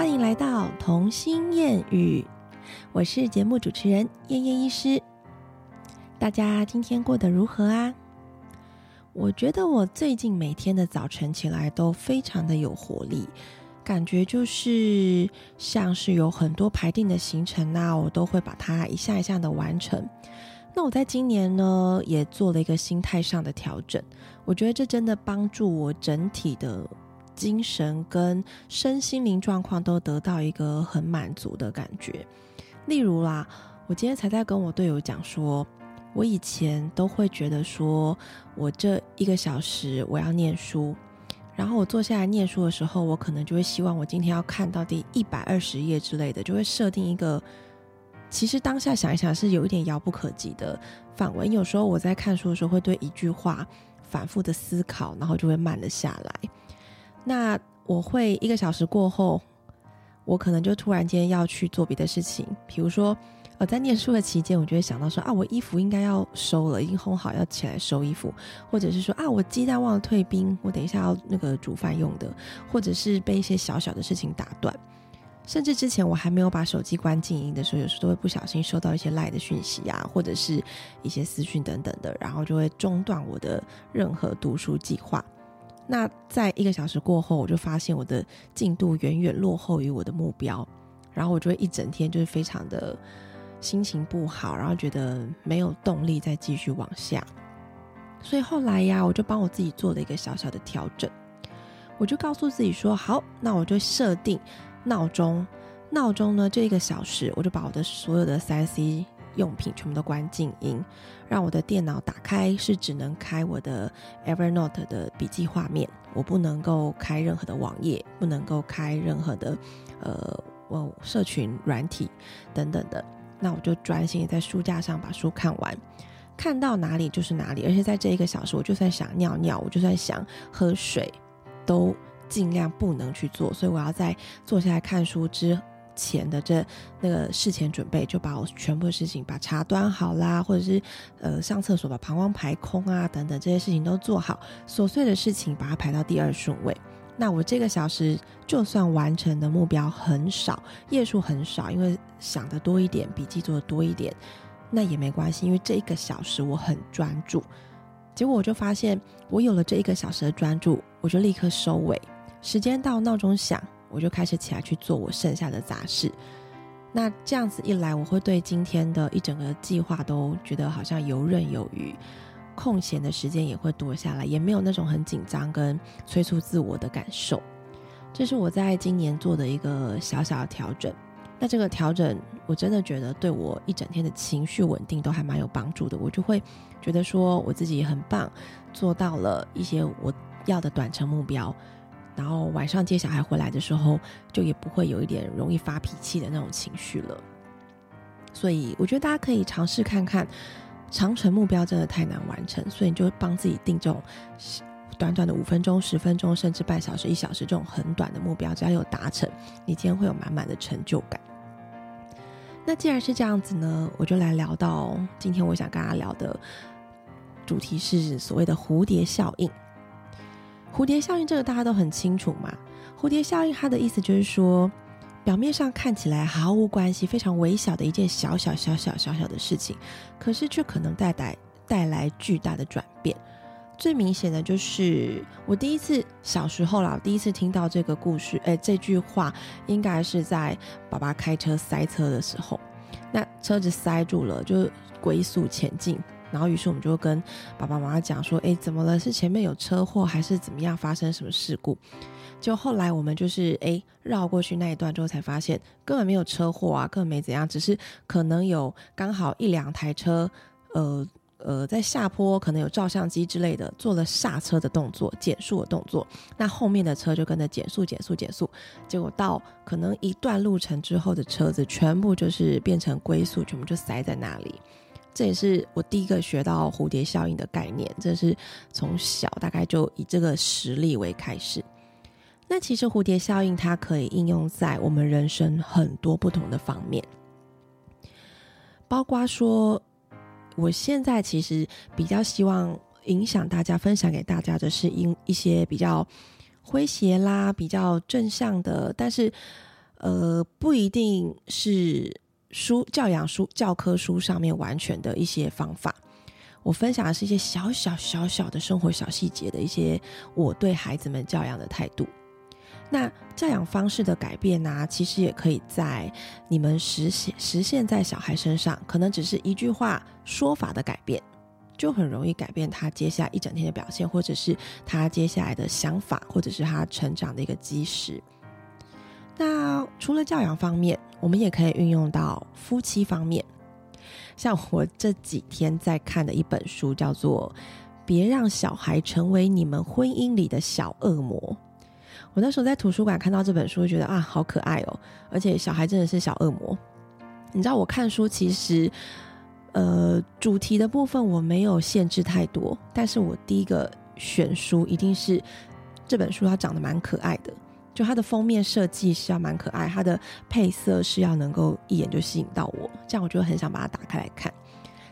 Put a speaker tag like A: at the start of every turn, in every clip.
A: 欢迎来到童心谚语，我是节目主持人燕燕医师。大家今天过得如何啊？我觉得我最近每天的早晨起来都非常的有活力，感觉就是像是有很多排定的行程啊，我都会把它一项一项的完成。那我在今年呢，也做了一个心态上的调整，我觉得这真的帮助我整体的。精神跟身心灵状况都得到一个很满足的感觉。例如啦，我今天才在跟我队友讲说，我以前都会觉得说，我这一个小时我要念书，然后我坐下来念书的时候，我可能就会希望我今天要看到第一百二十页之类的，就会设定一个，其实当下想一想是有一点遥不可及的范围。有时候我在看书的时候，会对一句话反复的思考，然后就会慢了下来。那我会一个小时过后，我可能就突然间要去做别的事情，比如说，呃，在念书的期间，我就会想到说啊，我衣服应该要收了，已经烘好要起来收衣服，或者是说啊，我鸡蛋忘了退冰，我等一下要那个煮饭用的，或者是被一些小小的事情打断，甚至之前我还没有把手机关静音的时候，有时候都会不小心收到一些赖的讯息啊，或者是一些私讯等等的，然后就会中断我的任何读书计划。那在一个小时过后，我就发现我的进度远远落后于我的目标，然后我就会一整天就是非常的心情不好，然后觉得没有动力再继续往下。所以后来呀，我就帮我自己做了一个小小的调整，我就告诉自己说：好，那我就设定闹钟，闹钟呢这一个小时，我就把我的所有的三 C。用品全部都关静音，让我的电脑打开是只能开我的 Evernote 的笔记画面，我不能够开任何的网页，不能够开任何的呃我社群软体等等的。那我就专心在书架上把书看完，看到哪里就是哪里。而且在这一个小时，我就算想尿尿，我就算想喝水，都尽量不能去做。所以我要在坐下来看书之。前的这那个事前准备，就把我全部的事情，把茶端好啦，或者是呃上厕所把膀胱排空啊，等等这些事情都做好，琐碎的事情把它排到第二顺位。那我这个小时就算完成的目标很少，页数很少，因为想的多一点，笔记做的多一点，那也没关系，因为这一个小时我很专注。结果我就发现，我有了这一个小时的专注，我就立刻收尾，时间到，闹钟响。我就开始起来去做我剩下的杂事，那这样子一来，我会对今天的一整个计划都觉得好像游刃有余，空闲的时间也会多下来，也没有那种很紧张跟催促自我的感受。这是我在今年做的一个小小的调整。那这个调整，我真的觉得对我一整天的情绪稳定都还蛮有帮助的。我就会觉得说我自己很棒，做到了一些我要的短程目标。然后晚上接小孩回来的时候，就也不会有一点容易发脾气的那种情绪了。所以我觉得大家可以尝试看看，长程目标真的太难完成，所以你就帮自己定这种短短的五分钟、十分钟，甚至半小时、一小时这种很短的目标，只要有达成，你今天会有满满的成就感。那既然是这样子呢，我就来聊到今天我想跟大家聊的主题是所谓的蝴蝶效应。蝴蝶效应这个大家都很清楚嘛？蝴蝶效应它的意思就是说，表面上看起来毫无关系、非常微小的一件小小小小小小的事情，可是却可能带来带来巨大的转变。最明显的就是我第一次小时候啦，第一次听到这个故事，哎，这句话应该是在爸爸开车塞车的时候，那车子塞住了，就龟速前进。然后，于是我们就跟爸爸妈妈讲说：“哎，怎么了？是前面有车祸，还是怎么样？发生什么事故？”就后来我们就是哎绕过去那一段之后，才发现根本没有车祸啊，根本没怎样，只是可能有刚好一两台车，呃呃，在下坡可能有照相机之类的做了刹车的动作、减速的动作，那后面的车就跟着减速、减速、减速，结果到可能一段路程之后的车子全部就是变成龟速，全部就塞在那里。这也是我第一个学到蝴蝶效应的概念，这是从小大概就以这个实例为开始。那其实蝴蝶效应它可以应用在我们人生很多不同的方面，包括说，我现在其实比较希望影响大家、分享给大家的是因一些比较诙谐啦、比较正向的，但是呃，不一定是书教养书教科书上面完全的一些方法。我分享的是一些小小小小的生活小细节的一些我对孩子们教养的态度。那教养方式的改变呢，其实也可以在你们实现实现在小孩身上，可能只是一句话说法的改变，就很容易改变他接下来一整天的表现，或者是他接下来的想法，或者是他成长的一个基石。那除了教养方面，我们也可以运用到夫妻方面。像我这几天在看的一本书，叫做《别让小孩成为你们婚姻里的小恶魔》。我那时候在图书馆看到这本书，觉得啊，好可爱哦！而且小孩真的是小恶魔。你知道，我看书其实，呃，主题的部分我没有限制太多，但是我第一个选书一定是这本书，它长得蛮可爱的。就它的封面设计是要蛮可爱，它的配色是要能够一眼就吸引到我，这样我就很想把它打开来看。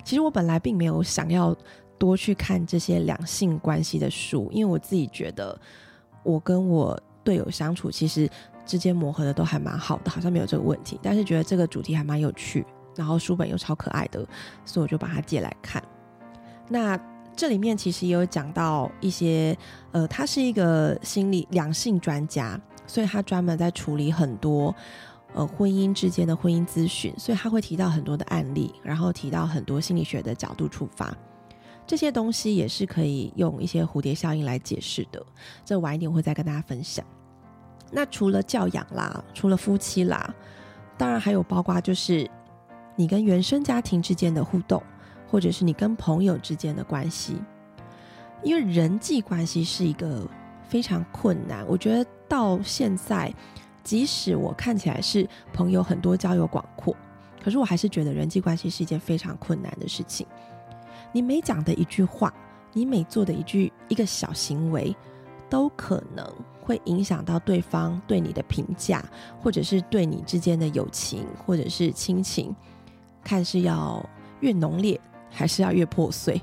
A: 其实我本来并没有想要多去看这些两性关系的书，因为我自己觉得我跟我队友相处其实之间磨合的都还蛮好的，好像没有这个问题。但是觉得这个主题还蛮有趣，然后书本又超可爱的，所以我就把它借来看。那这里面其实也有讲到一些，呃，他是一个心理两性专家，所以他专门在处理很多呃婚姻之间的婚姻咨询，所以他会提到很多的案例，然后提到很多心理学的角度出发，这些东西也是可以用一些蝴蝶效应来解释的。这晚一点会再跟大家分享。那除了教养啦，除了夫妻啦，当然还有包括就是你跟原生家庭之间的互动。或者是你跟朋友之间的关系，因为人际关系是一个非常困难。我觉得到现在，即使我看起来是朋友很多、交友广阔，可是我还是觉得人际关系是一件非常困难的事情。你每讲的一句话，你每做的一句一个小行为，都可能会影响到对方对你的评价，或者是对你之间的友情或者是亲情，看是要越浓烈。还是要越破碎，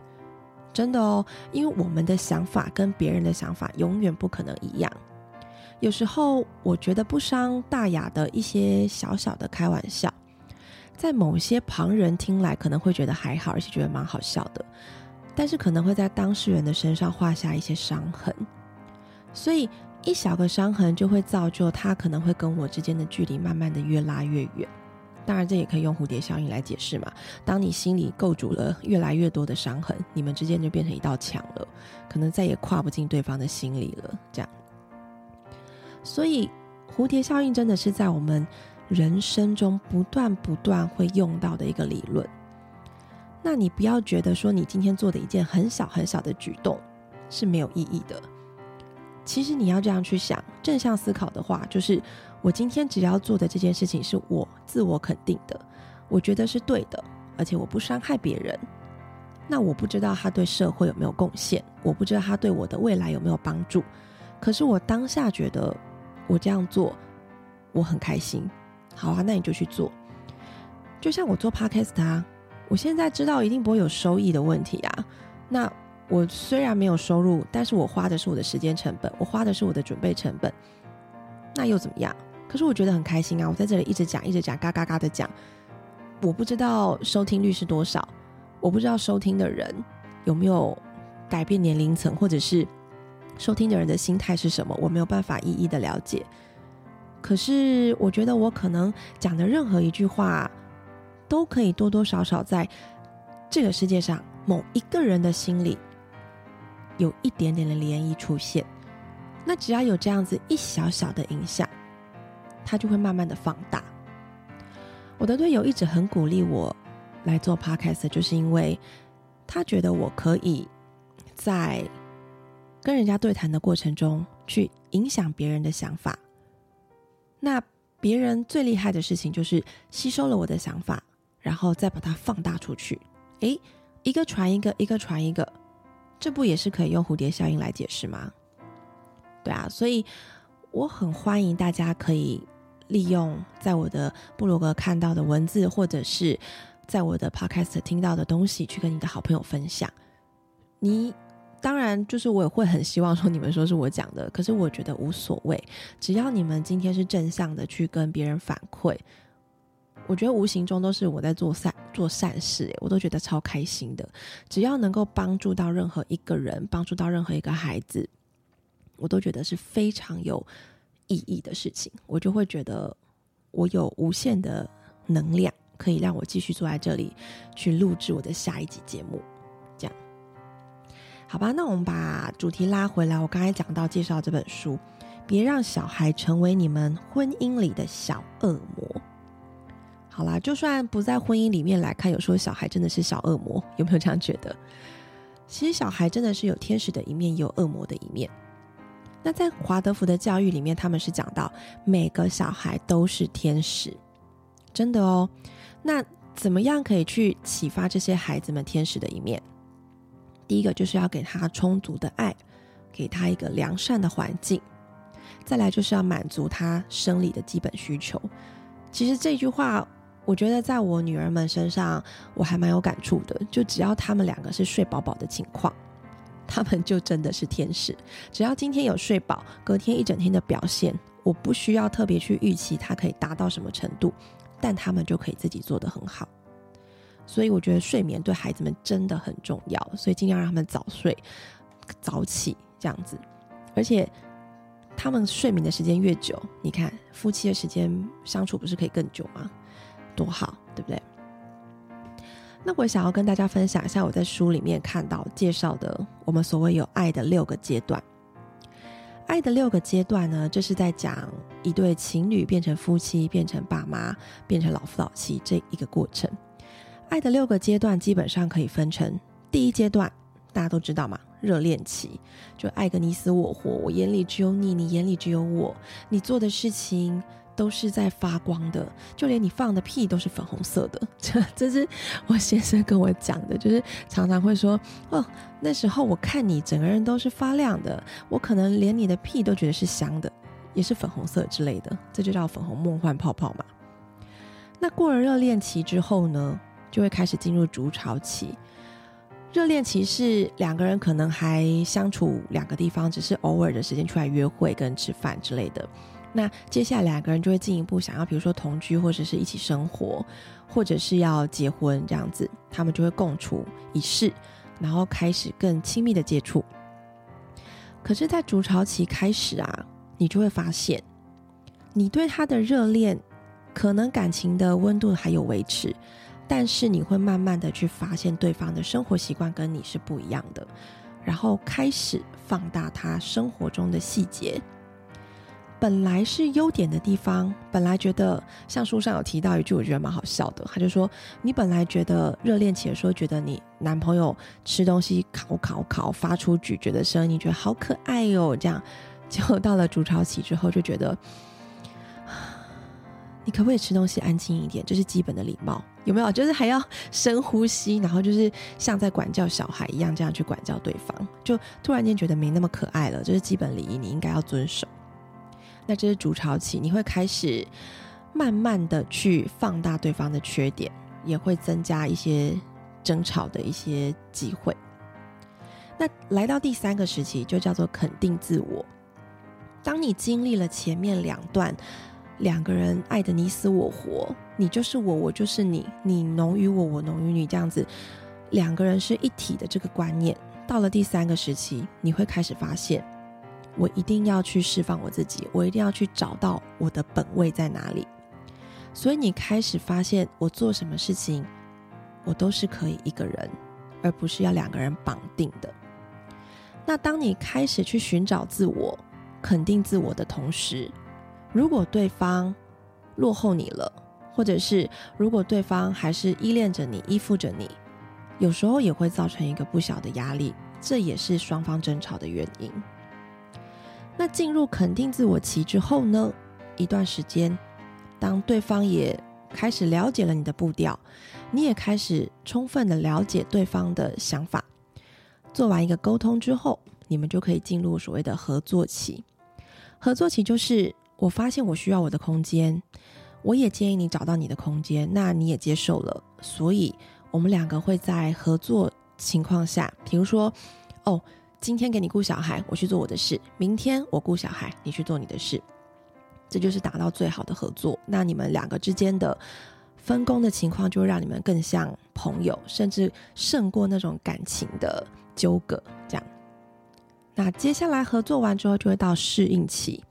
A: 真的哦，因为我们的想法跟别人的想法永远不可能一样。有时候我觉得不伤大雅的一些小小的开玩笑，在某些旁人听来可能会觉得还好，而且觉得蛮好笑的，但是可能会在当事人的身上画下一些伤痕。所以一小个伤痕就会造就他可能会跟我之间的距离慢慢的越拉越远。当然，这也可以用蝴蝶效应来解释嘛。当你心里构筑了越来越多的伤痕，你们之间就变成一道墙了，可能再也跨不进对方的心里了。这样，所以蝴蝶效应真的是在我们人生中不断不断会用到的一个理论。那你不要觉得说你今天做的一件很小很小的举动是没有意义的。其实你要这样去想，正向思考的话，就是我今天只要做的这件事情是我自我肯定的，我觉得是对的，而且我不伤害别人。那我不知道他对社会有没有贡献，我不知道他对我的未来有没有帮助。可是我当下觉得我这样做我很开心。好啊，那你就去做。就像我做 podcast 啊，我现在知道一定不会有收益的问题啊，那。我虽然没有收入，但是我花的是我的时间成本，我花的是我的准备成本，那又怎么样？可是我觉得很开心啊！我在这里一直讲，一直讲，嘎嘎嘎的讲。我不知道收听率是多少，我不知道收听的人有没有改变年龄层，或者是收听的人的心态是什么，我没有办法一一的了解。可是我觉得我可能讲的任何一句话，都可以多多少少在这个世界上某一个人的心里。有一点点的涟漪出现，那只要有这样子一小小的影响，它就会慢慢的放大。我的队友一直很鼓励我来做 podcast，就是因为他觉得我可以在跟人家对谈的过程中去影响别人的想法。那别人最厉害的事情就是吸收了我的想法，然后再把它放大出去。诶，一个传一个，一个传一个。这不也是可以用蝴蝶效应来解释吗？对啊，所以我很欢迎大家可以利用在我的部落格看到的文字，或者是在我的 podcast 听到的东西，去跟你的好朋友分享。你当然，就是我也会很希望说你们说是我讲的，可是我觉得无所谓，只要你们今天是正向的去跟别人反馈，我觉得无形中都是我在做善做善事，我都觉得超开心的。只要能够帮助到任何一个人，帮助到任何一个孩子，我都觉得是非常有意义的事情，我就会觉得我有无限的能量，可以让我继续坐在这里去录制我的下一集节目。好吧，那我们把主题拉回来。我刚才讲到介绍这本书，别让小孩成为你们婚姻里的小恶魔。好啦，就算不在婚姻里面来看，有时候小孩真的是小恶魔，有没有这样觉得？其实小孩真的是有天使的一面，也有恶魔的一面。那在华德福的教育里面，他们是讲到每个小孩都是天使，真的哦。那怎么样可以去启发这些孩子们天使的一面？第一个就是要给他充足的爱，给他一个良善的环境，再来就是要满足他生理的基本需求。其实这句话，我觉得在我女儿们身上，我还蛮有感触的。就只要他们两个是睡饱饱的情况，他们就真的是天使。只要今天有睡饱，隔天一整天的表现，我不需要特别去预期他可以达到什么程度，但他们就可以自己做得很好。所以我觉得睡眠对孩子们真的很重要，所以尽量让他们早睡、早起这样子。而且他们睡眠的时间越久，你看夫妻的时间相处不是可以更久吗？多好，对不对？那我想要跟大家分享一下我在书里面看到介绍的我们所谓有爱的六个阶段。爱的六个阶段呢，这是在讲一对情侣变成夫妻、变成爸妈、变成老夫老妻这一个过程。爱的六个阶段基本上可以分成第一阶段，大家都知道嘛，热恋期，就爱个你死我活，我眼里只有你，你眼里只有我，你做的事情都是在发光的，就连你放的屁都是粉红色的。这这是我先生跟我讲的，就是常常会说，哦，那时候我看你整个人都是发亮的，我可能连你的屁都觉得是香的，也是粉红色之类的，这就叫粉红梦幻泡泡嘛。那过了热恋期之后呢？就会开始进入筑巢期。热恋期是两个人可能还相处两个地方，只是偶尔的时间出来约会跟吃饭之类的。那接下来两个人就会进一步想要，比如说同居或者是一起生活，或者是要结婚这样子，他们就会共处一室，然后开始更亲密的接触。可是，在筑巢期开始啊，你就会发现，你对他的热恋，可能感情的温度还有维持。但是你会慢慢的去发现对方的生活习惯跟你是不一样的，然后开始放大他生活中的细节。本来是优点的地方，本来觉得像书上有提到一句，我觉得蛮好笑的。他就说，你本来觉得热恋期的时候，觉得你男朋友吃东西烤烤烤发出咀嚼的声音，觉得好可爱哟，这样，结果到了筑巢期之后，就觉得。你可不可以吃东西安静一点？这是基本的礼貌，有没有？就是还要深呼吸，然后就是像在管教小孩一样，这样去管教对方。就突然间觉得没那么可爱了，这是基本礼仪，你应该要遵守。那这是筑巢期，你会开始慢慢的去放大对方的缺点，也会增加一些争吵的一些机会。那来到第三个时期，就叫做肯定自我。当你经历了前面两段。两个人爱的你死我活，你就是我，我就是你，你浓于我，我浓于你，这样子，两个人是一体的这个观念，到了第三个时期，你会开始发现，我一定要去释放我自己，我一定要去找到我的本位在哪里。所以你开始发现，我做什么事情，我都是可以一个人，而不是要两个人绑定的。那当你开始去寻找自我、肯定自我的同时，如果对方落后你了，或者是如果对方还是依恋着你、依附着你，有时候也会造成一个不小的压力，这也是双方争吵的原因。那进入肯定自我期之后呢？一段时间，当对方也开始了解了你的步调，你也开始充分的了解对方的想法，做完一个沟通之后，你们就可以进入所谓的合作期。合作期就是。我发现我需要我的空间，我也建议你找到你的空间，那你也接受了，所以我们两个会在合作情况下，比如说，哦，今天给你顾小孩，我去做我的事；明天我顾小孩，你去做你的事。这就是达到最好的合作。那你们两个之间的分工的情况，就会让你们更像朋友，甚至胜过那种感情的纠葛。这样，那接下来合作完之后，就会到适应期。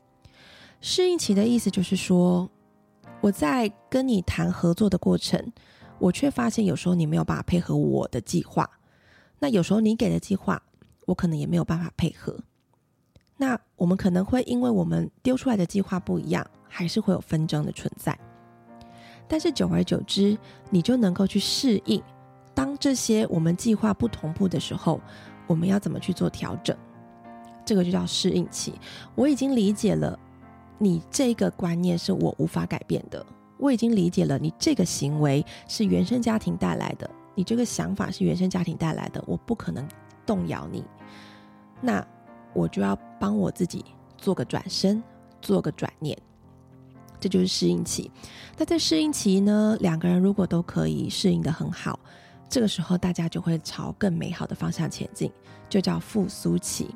A: 适应期的意思就是说，我在跟你谈合作的过程，我却发现有时候你没有办法配合我的计划。那有时候你给的计划，我可能也没有办法配合。那我们可能会因为我们丢出来的计划不一样，还是会有纷争的存在。但是久而久之，你就能够去适应，当这些我们计划不同步的时候，我们要怎么去做调整？这个就叫适应期。我已经理解了你这个观念是我无法改变的，我已经理解了你这个行为是原生家庭带来的，你这个想法是原生家庭带来的，我不可能动摇你。那。我就要帮我自己做个转身，做个转念，这就是适应期。那在适应期呢，两个人如果都可以适应的很好，这个时候大家就会朝更美好的方向前进，就叫复苏期。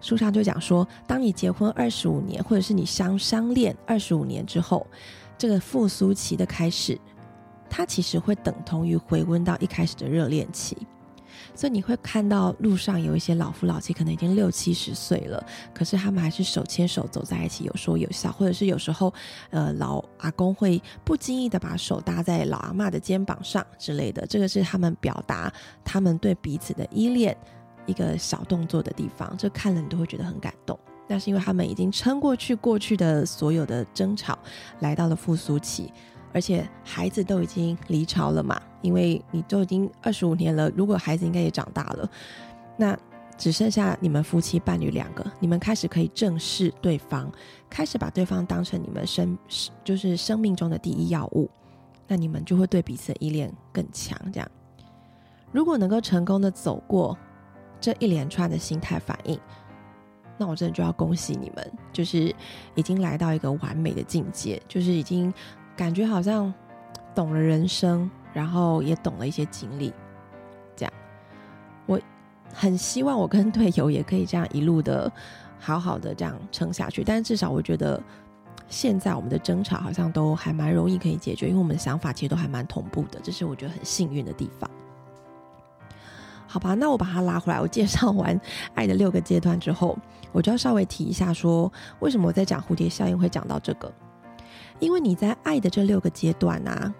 A: 书上就讲说，当你结婚二十五年，或者是你相相恋二十五年之后，这个复苏期的开始，它其实会等同于回温到一开始的热恋期。所以你会看到路上有一些老夫老妻，可能已经六七十岁了，可是他们还是手牵手走在一起，有说有笑，或者是有时候，呃，老阿公会不经意的把手搭在老阿妈的肩膀上之类的，这个是他们表达他们对彼此的依恋一个小动作的地方，这看了你都会觉得很感动。那是因为他们已经撑过去过去的所有的争吵，来到了复苏期。而且孩子都已经离巢了嘛，因为你都已经二十五年了，如果孩子应该也长大了，那只剩下你们夫妻伴侣两个，你们开始可以正视对方，开始把对方当成你们生就是生命中的第一要务，那你们就会对彼此的依恋更强。这样，如果能够成功的走过这一连串的心态反应，那我真的就要恭喜你们，就是已经来到一个完美的境界，就是已经。感觉好像懂了人生，然后也懂了一些经历，这样，我很希望我跟队友也可以这样一路的好好的这样撑下去。但是至少我觉得现在我们的争吵好像都还蛮容易可以解决，因为我们的想法其实都还蛮同步的，这是我觉得很幸运的地方。好吧，那我把它拉回来，我介绍完爱的六个阶段之后，我就要稍微提一下，说为什么我在讲蝴蝶效应会讲到这个。因为你在爱的这六个阶段啊，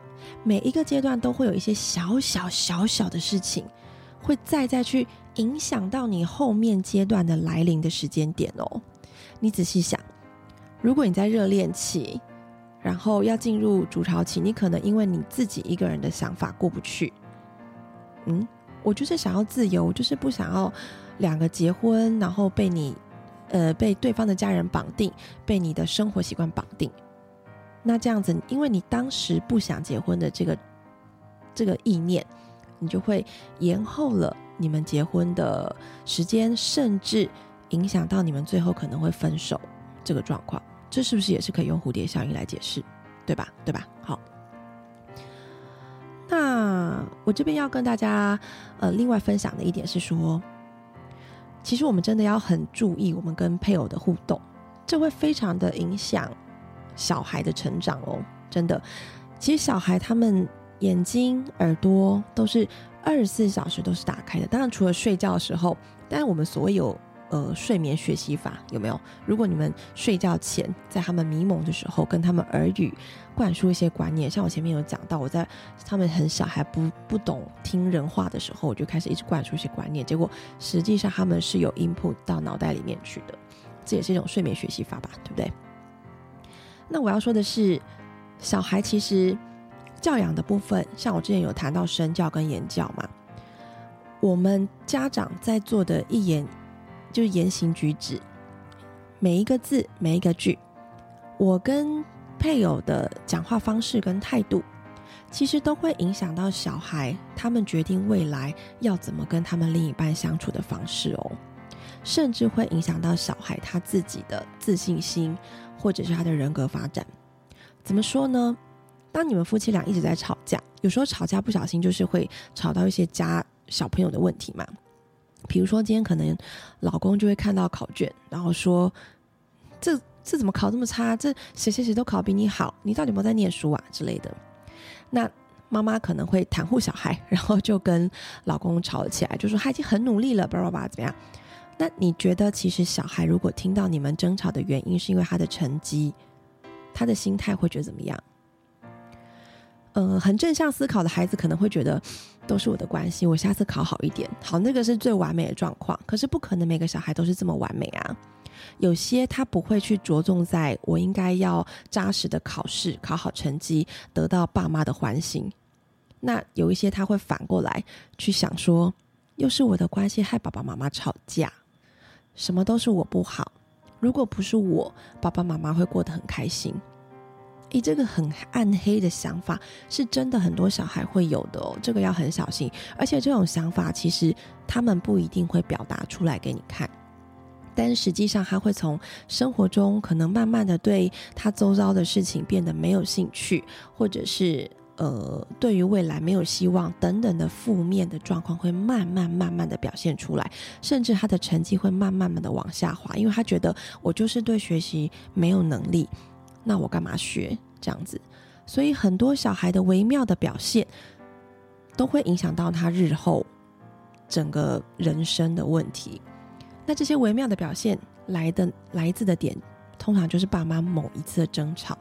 A: 每一个阶段都会有一些小小小小的事情，会再再去影响到你后面阶段的来临的时间点哦。你仔细想，如果你在热恋期，然后要进入主潮期，你可能因为你自己一个人的想法过不去。嗯，我就是想要自由，就是不想要两个结婚，然后被你，呃，被对方的家人绑定，被你的生活习惯绑定。那这样子，因为你当时不想结婚的这个这个意念，你就会延后了你们结婚的时间，甚至影响到你们最后可能会分手这个状况。这是不是也是可以用蝴蝶效应来解释？对吧？对吧？我这边要跟大家呃另外分享的一点是说，其实我们真的要很注意我们跟配偶的互动，这会非常的影响。小孩的成长哦，真的，其实小孩他们眼睛、耳朵都是二十四小时都是打开的。当然，除了睡觉的时候，但是我们所有呃睡眠学习法有没有？如果你们睡觉前在他们迷蒙的时候，跟他们耳语灌输一些观念，像我前面有讲到，我在他们很小还不不懂听人话的时候，我就开始一直灌输一些观念，结果实际上他们是有 input 到脑袋里面去的，这也是一种睡眠学习法吧，对不对？那我要说的是，小孩其实教养的部分，像我之前有谈到身教跟言教嘛，我们家长在做的一言就是言行举止，每一个字每一个句，我跟配偶的讲话方式跟态度，其实都会影响到小孩他们决定未来要怎么跟他们另一半相处的方式哦，甚至会影响到小孩他自己的自信心。或者是他的人格发展，怎么说呢？当你们夫妻俩一直在吵架，有时候吵架不小心就是会吵到一些家小朋友的问题嘛。比如说今天可能老公就会看到考卷，然后说：“这这怎么考这么差？这谁谁谁都考比你好，你到底有没有在念书啊？”之类的。那妈妈可能会袒护小孩，然后就跟老公吵了起来，就说他已经很努力了，叭叭叭，怎么样？那你觉得，其实小孩如果听到你们争吵的原因是因为他的成绩，他的心态会觉得怎么样？呃，很正向思考的孩子可能会觉得都是我的关系，我下次考好一点。好，那个是最完美的状况。可是不可能每个小孩都是这么完美啊。有些他不会去着重在我应该要扎实的考试，考好成绩，得到爸妈的欢心。那有一些他会反过来去想说，又是我的关系害爸爸妈妈吵架，什么都是我不好。如果不是我，爸爸妈妈会过得很开心。诶，这个很暗黑的想法是真的，很多小孩会有的哦。这个要很小心，而且这种想法其实他们不一定会表达出来给你看，但实际上他会从生活中可能慢慢的对他周遭的事情变得没有兴趣，或者是呃对于未来没有希望等等的负面的状况会慢慢慢慢的表现出来，甚至他的成绩会慢慢慢的往下滑，因为他觉得我就是对学习没有能力。那我干嘛学这样子？所以很多小孩的微妙的表现，都会影响到他日后整个人生的问题。那这些微妙的表现来的来自的点，通常就是爸妈某一次的争吵。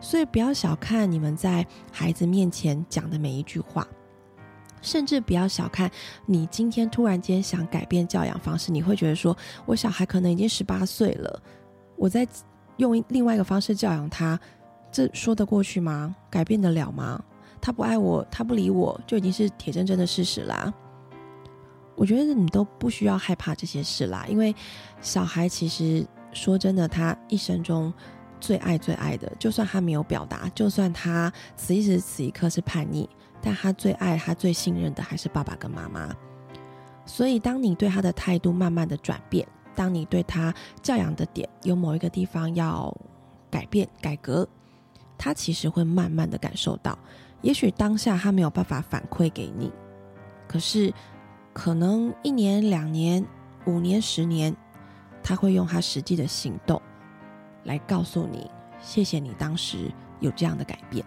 A: 所以不要小看你们在孩子面前讲的每一句话，甚至不要小看你今天突然间想改变教养方式，你会觉得说，我小孩可能已经十八岁了，我在。用另外一个方式教养他，这说得过去吗？改变得了吗？他不爱我，他不理我，就已经是铁铮铮的事实啦。我觉得你都不需要害怕这些事啦，因为小孩其实说真的，他一生中最爱最爱的，就算他没有表达，就算他此一时此一刻是叛逆，但他最爱他最信任的还是爸爸跟妈妈。所以，当你对他的态度慢慢的转变。当你对他教养的点有某一个地方要改变改革，他其实会慢慢的感受到。也许当下他没有办法反馈给你，可是可能一年、两年、五年、十年，他会用他实际的行动来告诉你：谢谢你当时有这样的改变。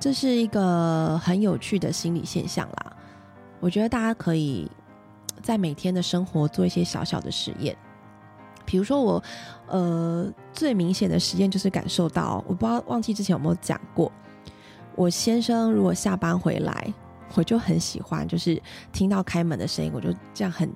A: 这是一个很有趣的心理现象啦。我觉得大家可以。在每天的生活做一些小小的实验，比如说我，呃，最明显的实验就是感受到，我不知道忘记之前有没有讲过，我先生如果下班回来，我就很喜欢，就是听到开门的声音，我就这样很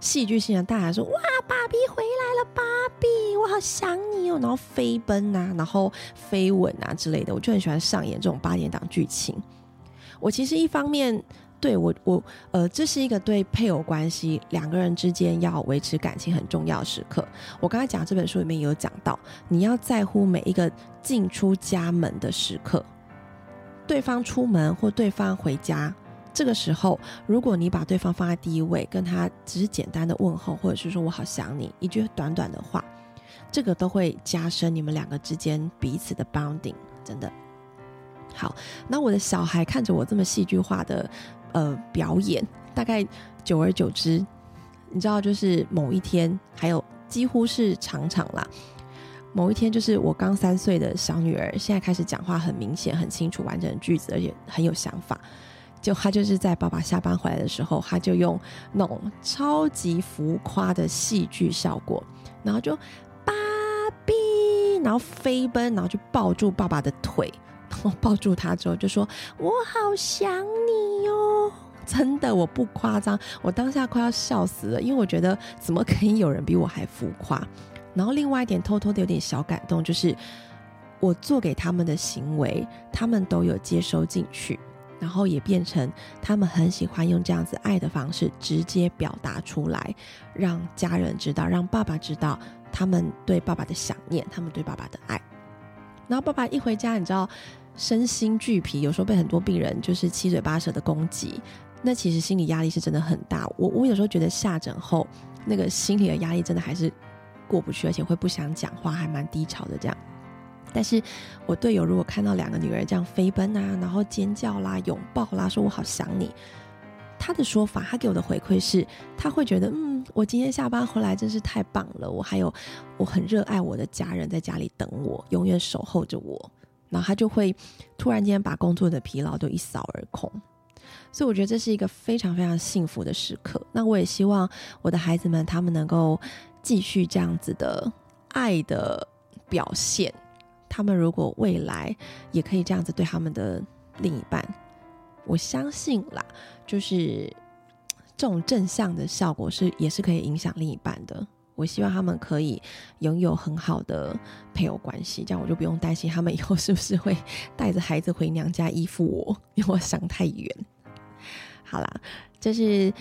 A: 戏剧性的大喊说：“哇，爸比回来了，爸比，我好想你哦！”然后飞奔啊，然后飞吻啊之类的，我就很喜欢上演这种八点档剧情。我其实一方面。对我，我呃，这是一个对配偶关系两个人之间要维持感情很重要的时刻。我刚才讲这本书里面有讲到，你要在乎每一个进出家门的时刻，对方出门或对方回家，这个时候，如果你把对方放在第一位，跟他只是简单的问候，或者是说我好想你一句短短的话，这个都会加深你们两个之间彼此的 bonding，真的。好，那我的小孩看着我这么戏剧化的。呃，表演大概久而久之，你知道，就是某一天，还有几乎是常常啦。某一天，就是我刚三岁的小女儿，现在开始讲话，很明显、很清楚、完整的句子，而且很有想法。就她就是在爸爸下班回来的时候，她就用那种超级浮夸的戏剧效果，然后就芭比，然后飞奔，然后就抱住爸爸的腿。我抱住他之后就说：“我好想你哟！”真的，我不夸张，我当下快要笑死了，因为我觉得怎么可以有人比我还浮夸？然后另外一点偷偷的有点小感动，就是我做给他们的行为，他们都有接收进去，然后也变成他们很喜欢用这样子爱的方式直接表达出来，让家人知道，让爸爸知道他们对爸爸的想念，他们对爸爸的爱。然后爸爸一回家，你知道。身心俱疲，有时候被很多病人就是七嘴八舌的攻击，那其实心理压力是真的很大。我我有时候觉得下诊后那个心理的压力真的还是过不去，而且会不想讲话，还蛮低潮的这样。但是我队友如果看到两个女儿这样飞奔啊，然后尖叫啦、拥抱啦，说我好想你，他的说法，他给我的回馈是，他会觉得，嗯，我今天下班回来真是太棒了，我还有我很热爱我的家人在家里等我，永远守候着我，然后他就会突然间把工作的疲劳都一扫而空。所以我觉得这是一个非常非常幸福的时刻。那我也希望我的孩子们他们能够继续这样子的爱的表现。他们如果未来也可以这样子对他们的另一半，我相信啦，就是这种正向的效果是也是可以影响另一半的。我希望他们可以拥有很好的配偶关系，这样我就不用担心他们以后是不是会 带着孩子回娘家依附我，因为我想太远。好啦，这是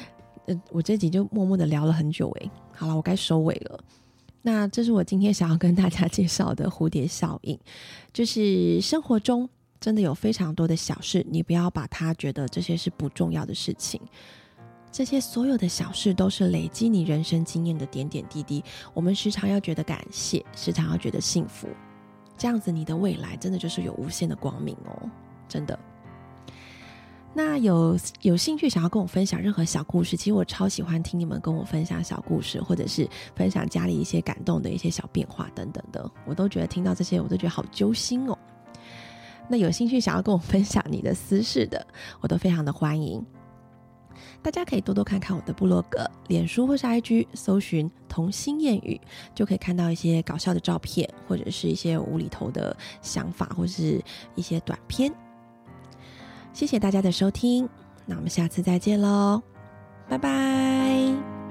A: 呃，我这集就默默的聊了很久诶。好了，我该收尾了。那这是我今天想要跟大家介绍的蝴蝶效应，就是生活中真的有非常多的小事，你不要把它觉得这些是不重要的事情。这些所有的小事都是累积你人生经验的点点滴滴。我们时常要觉得感谢，时常要觉得幸福，这样子你的未来真的就是有无限的光明哦，真的。那有有兴趣想要跟我分享任何小故事，其实我超喜欢听你们跟我分享小故事，或者是分享家里一些感动的一些小变化等等的，我都觉得听到这些我都觉得好揪心哦。那有兴趣想要跟我分享你的私事的，我都非常的欢迎。大家可以多多看看我的部落格、脸书或是 IG，搜寻“童心谚语”，就可以看到一些搞笑的照片，或者是一些无厘头的想法，或是一些短片。谢谢大家的收听，那我们下次再见喽，拜拜。